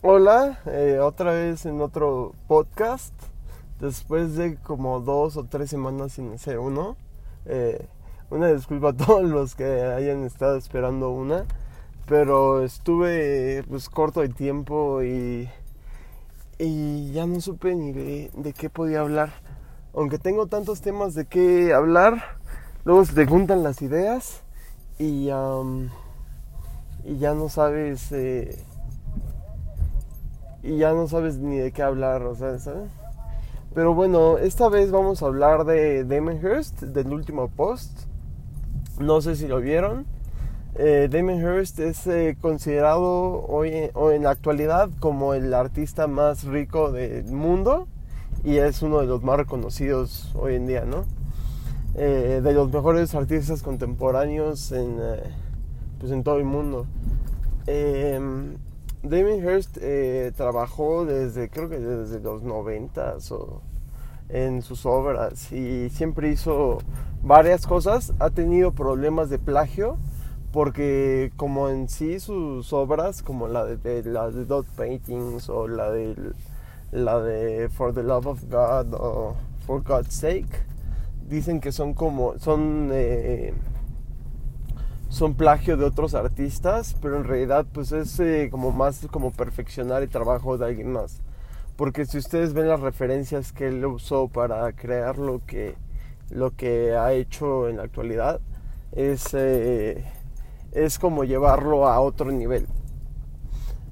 Hola, eh, otra vez en otro podcast. Después de como dos o tres semanas sin hacer uno. Eh, una disculpa a todos los que hayan estado esperando una. Pero estuve pues corto de tiempo y, y ya no supe ni de, qué podía hablar. Aunque tengo tantos temas de qué hablar, luego se te juntan las ideas y, y ya no sabes... Eh, y ya no sabes ni de qué hablar, o sea, ¿sabes? Pero bueno, esta vez vamos a hablar de Damon del último post. No sé si lo vieron. Eh, Damon es eh, considerado hoy o en la actualidad como el artista más rico del mundo y es uno de los más reconocidos hoy en día, ¿no? Eh, de los mejores artistas contemporáneos en, eh, pues en todo el mundo. Damien Hirst eh, trabajó desde, creo que desde los noventas o en sus obras y siempre hizo varias cosas. Ha tenido problemas de plagio porque como en sí sus obras, como la de, la de Dot Paintings o la de, la de For the Love of God o For God's Sake, dicen que son como, son... Eh, son plagio de otros artistas, pero en realidad pues es eh, como más como perfeccionar el trabajo de alguien más. Porque si ustedes ven las referencias que él usó para crear lo que, lo que ha hecho en la actualidad, es, eh, es como llevarlo a otro nivel.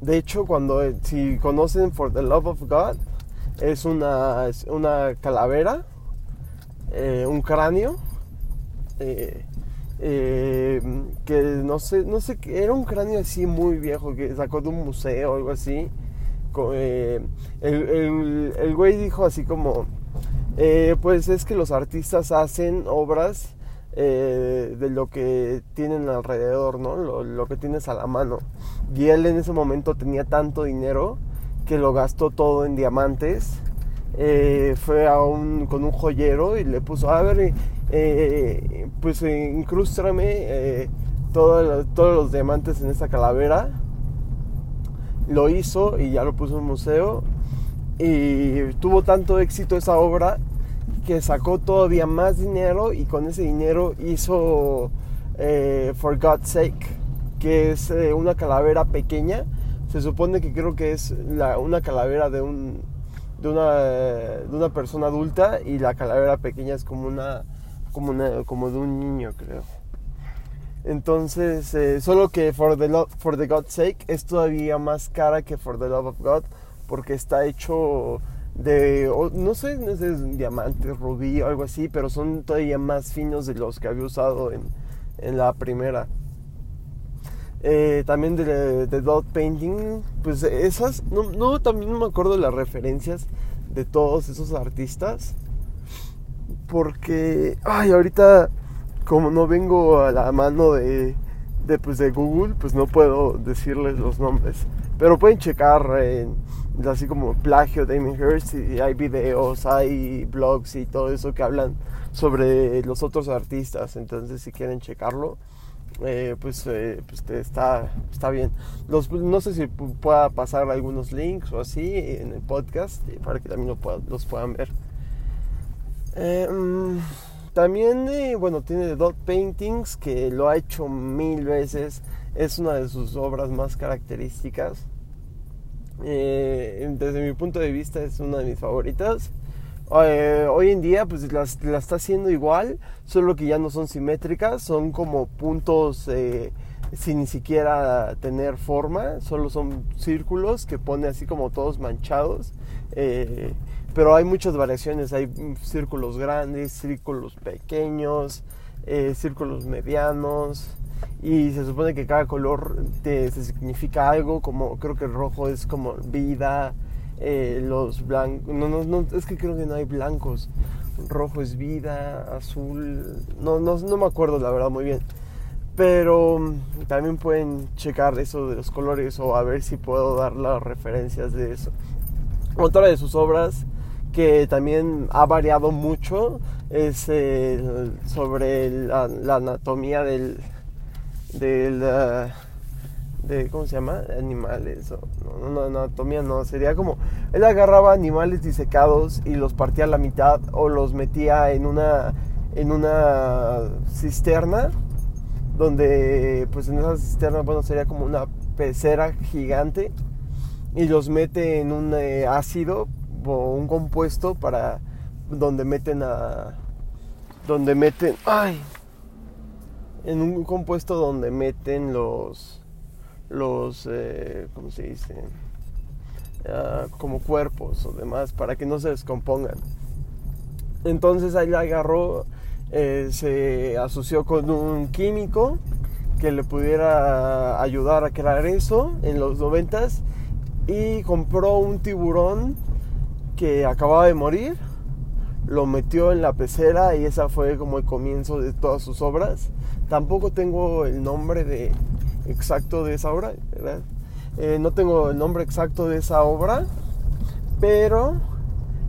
De hecho, cuando si conocen For the Love of God, es una, una calavera, eh, un cráneo, eh, que no sé, no sé, era un cráneo así muy viejo que sacó de un museo o algo así. Eh, el, el, güey dijo así como, eh, pues es que los artistas hacen obras de lo que tienen alrededor, ¿no? Lo, lo, que tienes a la mano. Y él en ese momento tenía tanto dinero que lo gastó todo en diamantes. Fue a un, con un joyero y le puso, a ver, eh, pues eh, incrústrame eh, todos los diamantes en esta calavera. Lo hizo y ya lo puso en un museo. Y tuvo tanto éxito esa obra que sacó todavía más dinero y con ese dinero hizo For God's Sake, que es una calavera pequeña. Se supone que creo que es una calavera de, un, de, una, de una persona adulta y la calavera pequeña es como una como, como de un niño, creo. Entonces, eh, solo que for the, for the God's sake es todavía más cara que For the Love of God, porque está hecho de, no sé, no sé, diamante, rubí o algo así, pero son todavía más finos de los que había usado en, en la primera. Eh, también de, Dot Painting, pues esas, no, también no me acuerdo de las referencias de todos esos artistas porque, ay, ahorita como no vengo a la mano de, de, pues, de Google, pues no puedo decirles los nombres. Pero pueden checar así como plagio de Damien Hirst y hay videos, hay blogs y todo eso que hablan sobre los otros artistas. Entonces si quieren checarlo, eh, pues, eh, pues está, está bien. Los, no sé si pueda pasar algunos links o así en el podcast para que también lo los puedan ver. Eh, mm, también, eh, bueno, tiene Dot Paintings, que lo ha hecho mil veces. Es una de sus obras más características. Eh, desde mi punto de vista es una de mis favoritas. Hoy en día pues las, la está haciendo igual, solo que ya no son simétricas, son como puntos sin ni siquiera tener forma, solo son círculos que pone así como todos manchados pero hay muchas variaciones, hay círculos grandes, círculos pequeños, eh, círculos medianos y se supone que cada color te, significa algo, como creo que el rojo es como vida, eh, los blancos, no, no, no, es que creo que no hay blancos, rojo es vida, azul, no, no, no me acuerdo la verdad muy bien. Pero mm, también pueden checar eso de los colores o a ver si puedo dar las referencias de eso. Otra de sus obras que también ha variado mucho es sobre la, anatomía del, del, uh, ¿cómo se llama? Animales, o, no, no, anatomía no, sería como, él agarraba animales disecados y los partía a la mitad o los metía en una, en una cisterna, donde pues en esa cisterna, bueno, sería como una pecera gigante y los mete en un eh, ácido o un compuesto para donde meten a donde meten ay en un compuesto donde meten los los eh, cómo se dice ah, como cuerpos o demás para que no se descompongan entonces ahí la agarró eh, se asoció con un químico que le pudiera ayudar a crear eso en los noventas y compró un tiburón que acababa de morir, lo metió en la pecera y esa fue como el comienzo de todas sus obras. Tampoco tengo el nombre de exacto de esa obra, eh, no tengo el nombre exacto de esa obra, pero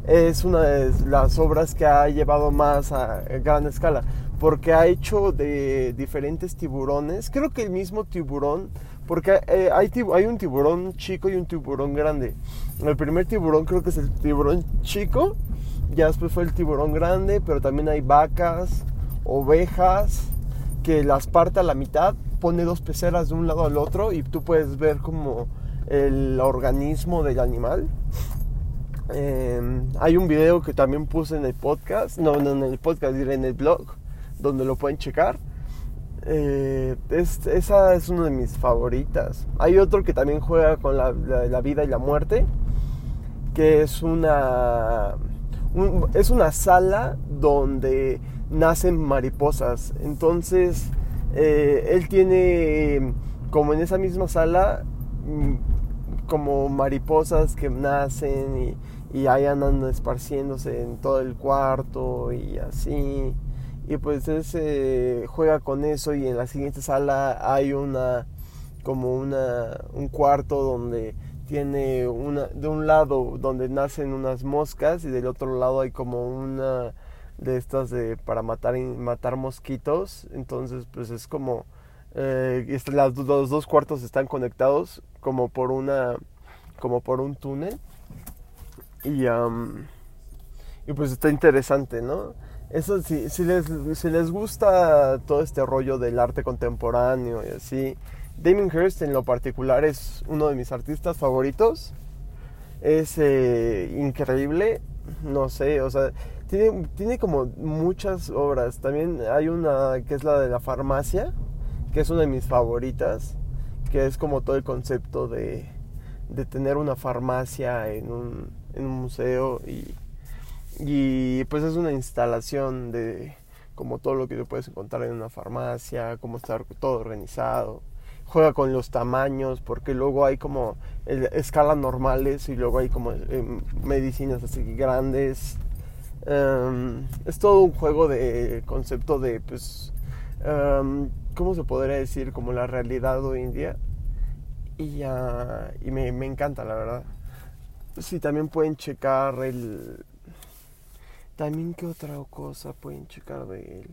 es una de las obras que ha llevado más a gran escala, porque ha hecho de diferentes tiburones, creo que el mismo tiburón porque eh, hay, hay un tiburón chico y un tiburón grande. El primer tiburón creo que es el tiburón chico. Ya después fue el tiburón grande. Pero también hay vacas, ovejas. Que las parte a la mitad. Pone dos peceras de un lado al otro. Y tú puedes ver como el organismo del animal. Em, hay un video que también puse en el podcast. No, no en el podcast, diré en el blog. Donde lo pueden checar eh, esa es una de mis favoritas. Hay otro que también juega con la, vida y la muerte, que es una, es una sala donde nacen mariposas. Entonces, eh, él tiene, como en esa misma sala, mm, como mariposas que nacen y, y ahí andan esparciéndose en todo el cuarto y así. Y pues él se juega con eso y en la siguiente sala hay una como una un cuarto donde tiene una de un lado donde nacen unas moscas y del otro lado hay como una de estas de para matar matar mosquitos. Entonces pues es como eh, las, los dos cuartos están conectados como por una como por un túnel. Y y pues está interesante no eso sí, si les, si les gusta todo este rollo del arte contemporáneo y así, Damien Hirst en lo particular es uno de mis artistas favoritos. Es eh, increíble, no sé, o sea, tiene, tiene como muchas obras. También hay una que es la de la farmacia, que es una de mis favoritas, que es como todo el concepto de, de tener una farmacia en un, en un museo y y pues es una instalación de como todo lo que te puedes encontrar en una farmacia, cómo estar todo organizado. Juega con los tamaños, porque luego hay como escalas normales y luego hay como em, medicinas así grandes. Em, es todo un juego de concepto de, pues, um, ¿cómo se podría decir? Como la realidad hoy en día. Y, y me, me encanta, la verdad. Sí, también pueden checar el, también, ¿qué otra cosa pueden checar de él?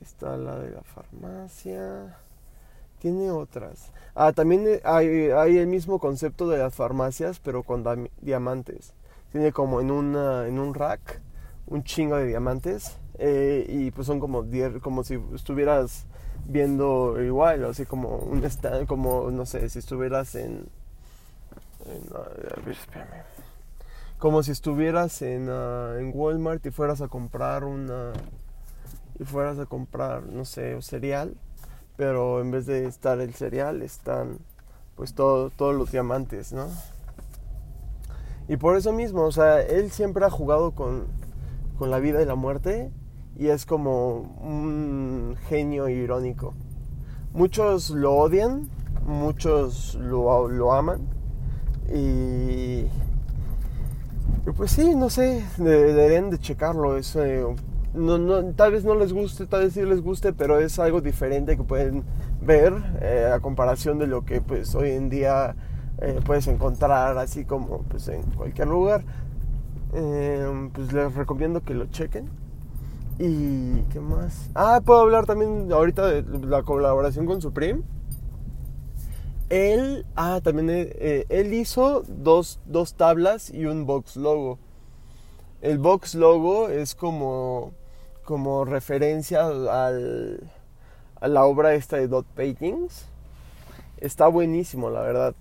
Está la de la farmacia. Tiene otras. Ah, también hay, hay el mismo concepto de las farmacias, pero con diamantes. Tiene como en, una, en un rack un chingo de diamantes. Eh, y pues son como, como si estuvieras viendo igual, así como un stand, como no sé, si estuvieras en. espérame como si estuvieras en, ah, en Walmart y fueras a comprar una y fueras a comprar no sé cereal pero en vez de estar el cereal están pues todos los diamantes no y por eso mismo o sea él siempre ha jugado con, con la vida y la muerte y es como un genio irónico muchos lo odian muchos lo, lo aman y pues sí, no sé, deberían de checarlo. Es, eh, no, tal vez no les guste, tal vez sí les guste, pero es algo diferente que pueden ver eh, a comparación de lo que pues hoy en día eh, puedes encontrar así como pues en cualquier lugar. Pues les recomiendo que lo chequen. ¿Y qué más? Ah, puedo hablar también ahorita de la colaboración con Supreme. él, ah, también eh, él hizo dos, dos tablas y un box logo. El box logo es como, como referencia al, a la obra esta de Dot Paintings. Está buenísimo, la verdad.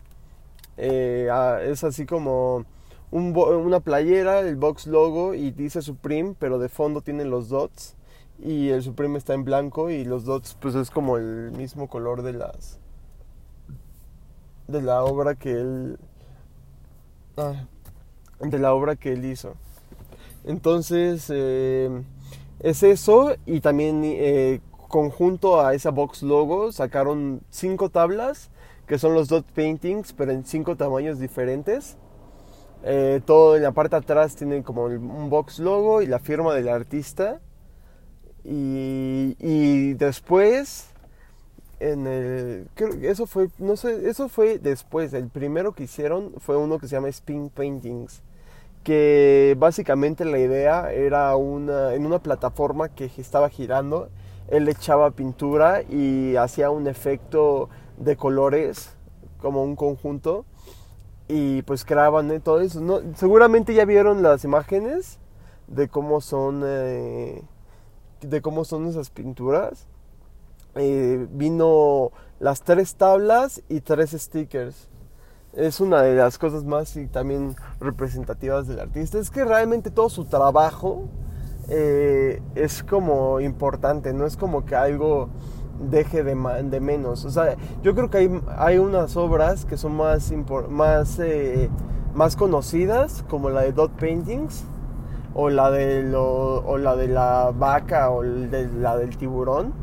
Eh, ah, es así como una playera, el box logo y dice Supreme, pero de fondo tiene los dots y el Supreme está en blanco y los dots pues es como el mismo color de las de la obra que él ah, de la obra que él hizo. Entonces eh, es eso y también eh, conjunto a esa box logo sacaron cinco tablas que son los dot paintings pero en cinco tamaños diferentes eh, todo en la parte atrás tiene como un box logo y la firma del artista. Y, y después en el eso fue no sé eso fue después. El primero que hicieron fue uno que se llama spin paintings que básicamente la idea era una en una plataforma que estaba girando él echaba pintura y hacía un efecto de colores como un conjunto y pues creaban todo eso no seguramente ya vieron las imágenes de cómo son eh, de cómo son esas pinturas eh, vino las tres tablas y tres stickers. Es una de las cosas más y también representativas del artista. Es que realmente todo su trabajo eh, es como importante, no es como que algo deje de, de, menos. O sea, yo creo que hay, hay unas obras que son más, más, eh, más conocidas, como la de Dot Paintings, o la de, lo, o la, de la vaca, o de, la del tiburón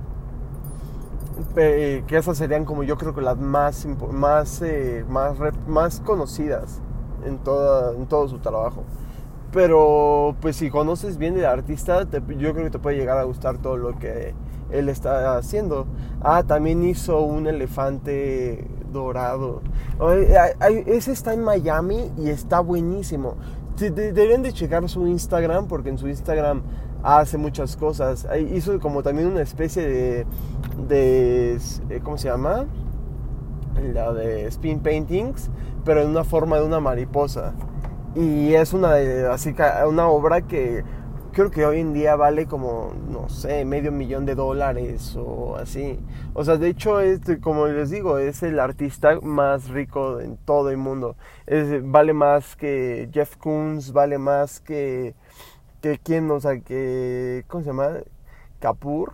que esas serían como yo creo que las más, más, eh, más, más conocidas en, toda, en todo su trabajo. Pero pues si conoces bien el artista, yo creo que te puede llegar a gustar todo lo que él está haciendo. Ah, también hizo un elefante dorado. Ese está en Miami y está buenísimo. Deben de checar su Instagram porque en su Instagram hace muchas cosas. Hizo como también una especie de, de eh, ¿cómo se llama? La de spin paintings, pero en una forma de una mariposa. Y es una de, así una obra que creo que hoy en día vale como, no sé, medio millón de dólares o así. O sea, de hecho, este, como les digo, es el artista más rico en todo el mundo. vale más que Jeff Koons, vale más que que quién, o sea, que, ¿cómo se llama? Capur,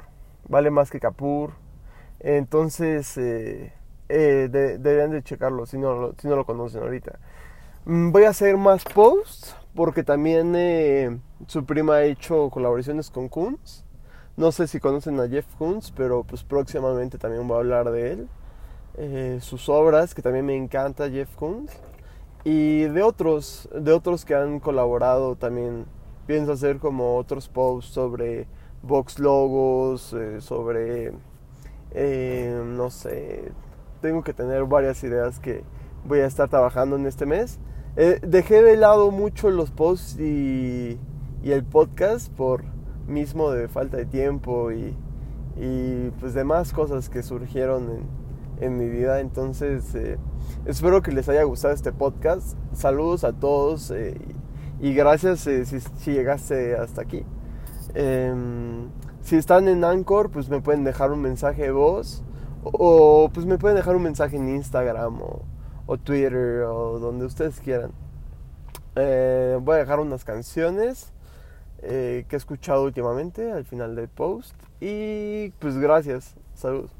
vale más que Capur. Entonces, eh, eh, deberían de checarlo si no, si no lo conocen ahorita. Mm, voy a hacer más posts porque también eh, su prima ha hecho colaboraciones con Kunz. No sé si conocen a Jeff Koons, pero pues próximamente también voy a hablar de él. sus obras, que también me encanta Jeff Koons. Y de otros, de otros que han colaborado también pienso hacer como otros posts sobre box logos, eh, sobre, eh, no sé, tengo que tener varias ideas que voy a estar trabajando en este mes. Eh, dejé de lado mucho los posts y, el podcast por mismo de falta de tiempo y, y pues demás cosas que surgieron en, mi vida. Entonces, espero que les haya gustado este podcast. Saludos a todos y gracias eh, si, llegaste hasta aquí. Em, si están en Anchor, pues me pueden dejar un mensaje de voz. O pues me pueden dejar un mensaje en Instagram o, Twitter o donde ustedes quieran. Eh, voy a dejar unas canciones eh, que he escuchado últimamente al final del post. Y pues gracias. Saludos.